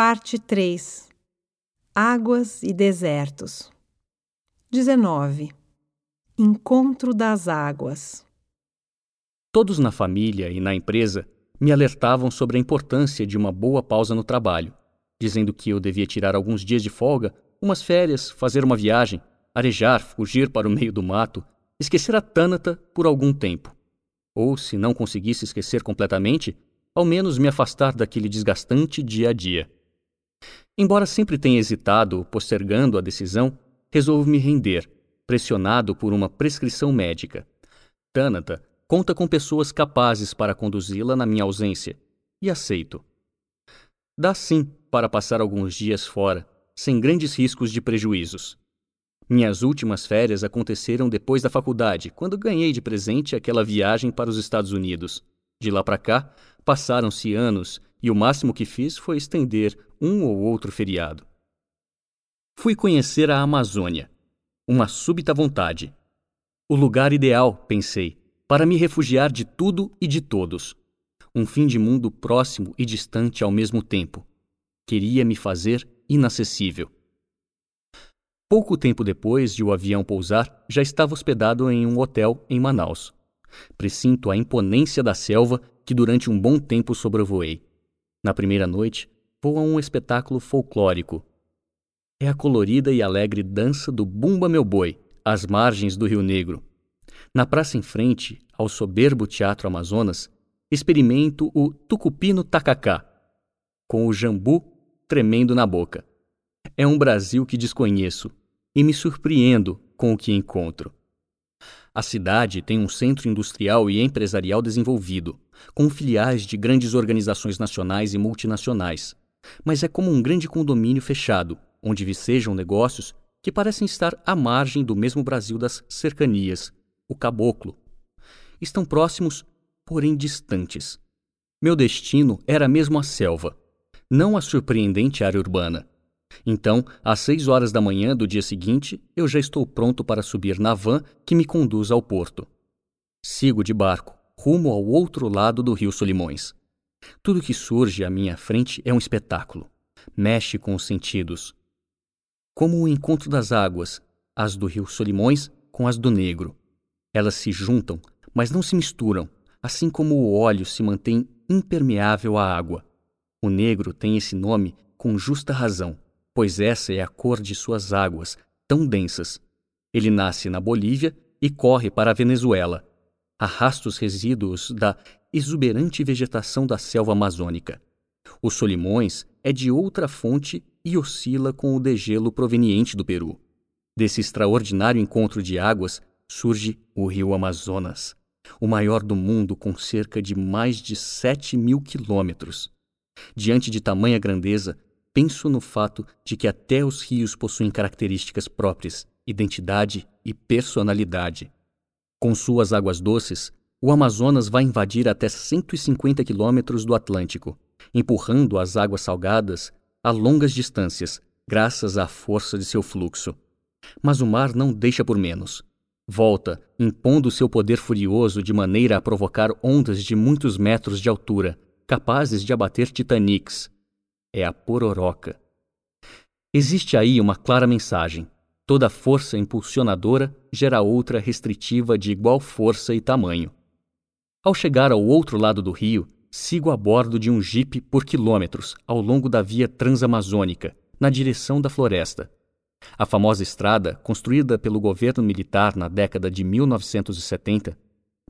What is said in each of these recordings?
Parte 3 Águas e desertos. 19 Encontro das águas. Todos na família e na empresa me alertavam sobre a importância de uma boa pausa no trabalho, dizendo que eu devia tirar alguns dias de folga, umas férias, fazer uma viagem, arejar, fugir para o meio do mato, esquecer a Tânata por algum tempo. Ou, se não conseguisse esquecer completamente, ao menos me afastar daquele desgastante dia a dia. Embora sempre tenha hesitado, postergando a decisão, resolvo me render, pressionado por uma prescrição médica. Tânata conta com pessoas capazes para conduzi-la na minha ausência, e aceito. Dá sim para passar alguns dias fora, sem grandes riscos de prejuízos. Minhas últimas férias aconteceram depois da faculdade, quando ganhei de presente aquela viagem para os Estados Unidos. De lá para cá, passaram-se anos e o máximo que fiz foi estender um ou outro feriado. Fui conhecer a Amazônia. Uma súbita vontade. O lugar ideal, pensei, para me refugiar de tudo e de todos. Um fim de mundo próximo e distante ao mesmo tempo. Queria me fazer inacessível. Pouco tempo depois de o avião pousar, já estava hospedado em um hotel em Manaus. Presinto a imponência da selva que durante um bom tempo sobrevoei. Na primeira noite, vou a um espetáculo folclórico. É a colorida e alegre dança do Bumba Meu Boi, às margens do Rio Negro. Na praça em frente, ao soberbo Teatro Amazonas, experimento o Tucupino Tacacá, com o jambu tremendo na boca. É um Brasil que desconheço e me surpreendo com o que encontro. A cidade tem um centro industrial e empresarial desenvolvido, com filiais de grandes organizações nacionais e multinacionais, mas é como um grande condomínio fechado, onde vicejam negócios que parecem estar à margem do mesmo Brasil das cercanias, o caboclo. Estão próximos, porém distantes. Meu destino era mesmo a selva, não a surpreendente área urbana. Então, às seis horas da manhã do dia seguinte, eu já estou pronto para subir na van que me conduz ao porto. Sigo de barco, rumo ao outro lado do rio Solimões. Tudo que surge à minha frente é um espetáculo. Mexe com os sentidos. Como o encontro das águas, as do rio Solimões com as do Negro. Elas se juntam, mas não se misturam, assim como o óleo se mantém impermeável à água. O negro tem esse nome com justa razão pois essa é a cor de suas águas, tão densas. Ele nasce na Bolívia e corre para a Venezuela. Arrasta os resíduos da exuberante vegetação da selva amazônica. O Solimões é de outra fonte e oscila com o degelo proveniente do Peru. Desse extraordinário encontro de águas surge o rio Amazonas, o maior do mundo com cerca de mais de 7 mil quilômetros. Diante de tamanha grandeza, penso no fato de que até os rios possuem características próprias, identidade e personalidade. Com suas águas doces, o Amazonas vai invadir até 150 quilômetros do Atlântico, empurrando as águas salgadas a longas distâncias, graças à força de seu fluxo. Mas o mar não deixa por menos. Volta, impondo seu poder furioso de maneira a provocar ondas de muitos metros de altura, capazes de abater Titanics, é a pororoca. Existe aí uma clara mensagem. Toda força impulsionadora gera outra restritiva de igual força e tamanho. Ao chegar ao outro lado do rio, sigo a bordo de um jipe por quilômetros ao longo da via transamazônica, na direção da floresta. A famosa estrada, construída pelo governo militar na década de 1970,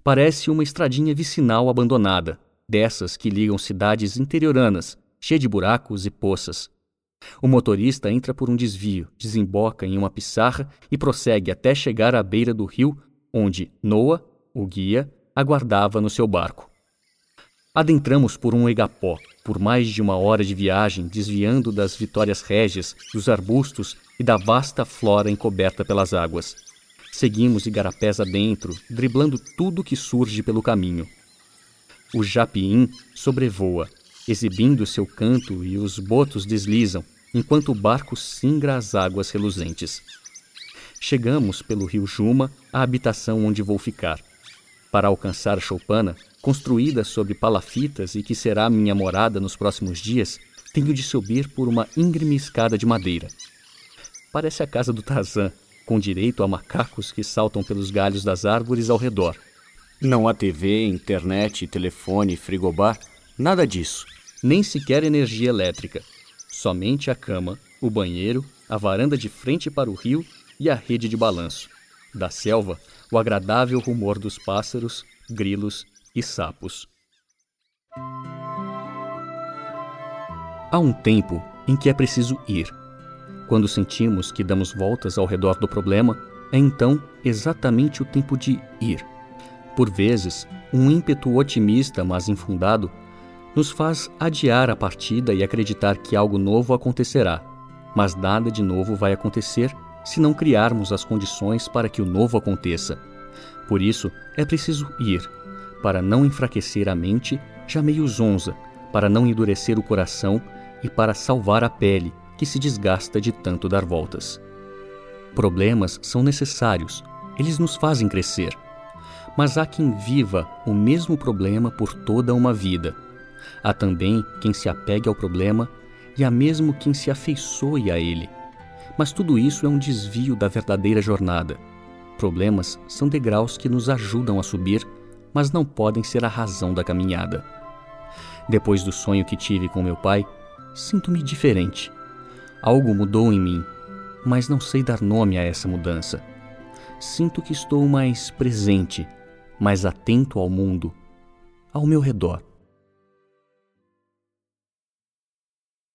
parece uma estradinha vicinal abandonada, dessas que ligam cidades interioranas cheia de buracos e poças. O motorista entra por um desvio, desemboca em uma pissarra e prossegue até chegar à beira do rio, onde Noah, o guia, aguardava no seu barco. Adentramos por um egapó, por mais de uma hora de viagem, desviando das vitórias régias, dos arbustos e da vasta flora encoberta pelas águas. Seguimos igarapés adentro, driblando tudo que surge pelo caminho. O japiim sobrevoa, exibindo seu canto e os botos deslizam, enquanto o barco singra as águas reluzentes. Chegamos pelo rio Juma à habitação onde vou ficar. Para alcançar choupana, construída sobre palafitas e que será minha morada nos próximos dias, tenho de subir por uma íngreme escada de madeira. Parece a casa do Tarzan, com direito a macacos que saltam pelos galhos das árvores ao redor. Não há TV, internet, telefone, frigobar, nada disso. Nem sequer energia elétrica. Somente a cama, o banheiro, a varanda de frente para o rio e a rede de balanço. Da selva, o agradável rumor dos pássaros, grilos e sapos. Há um tempo em que é preciso ir. Quando sentimos que damos voltas ao redor do problema, é então exatamente o tempo de ir. Por vezes, um ímpeto otimista, mas infundado, nos faz adiar a partida e acreditar que algo novo acontecerá. Mas nada de novo vai acontecer se não criarmos as condições para que o novo aconteça. Por isso, é preciso ir, para não enfraquecer a mente, já meio zonza, para não endurecer o coração e para salvar a pele, que se desgasta de tanto dar voltas. Problemas são necessários, eles nos fazem crescer. Mas há quem viva o mesmo problema por toda uma vida. Há também quem se apegue ao problema e há mesmo quem se afeiçoe a ele. Mas tudo isso é um desvio da verdadeira jornada. Problemas são degraus que nos ajudam a subir, mas não podem ser a razão da caminhada. Depois do sonho que tive com meu pai, sinto-me diferente. Algo mudou em mim, mas não sei dar nome a essa mudança. Sinto que estou mais presente, mais atento ao mundo, ao meu redor.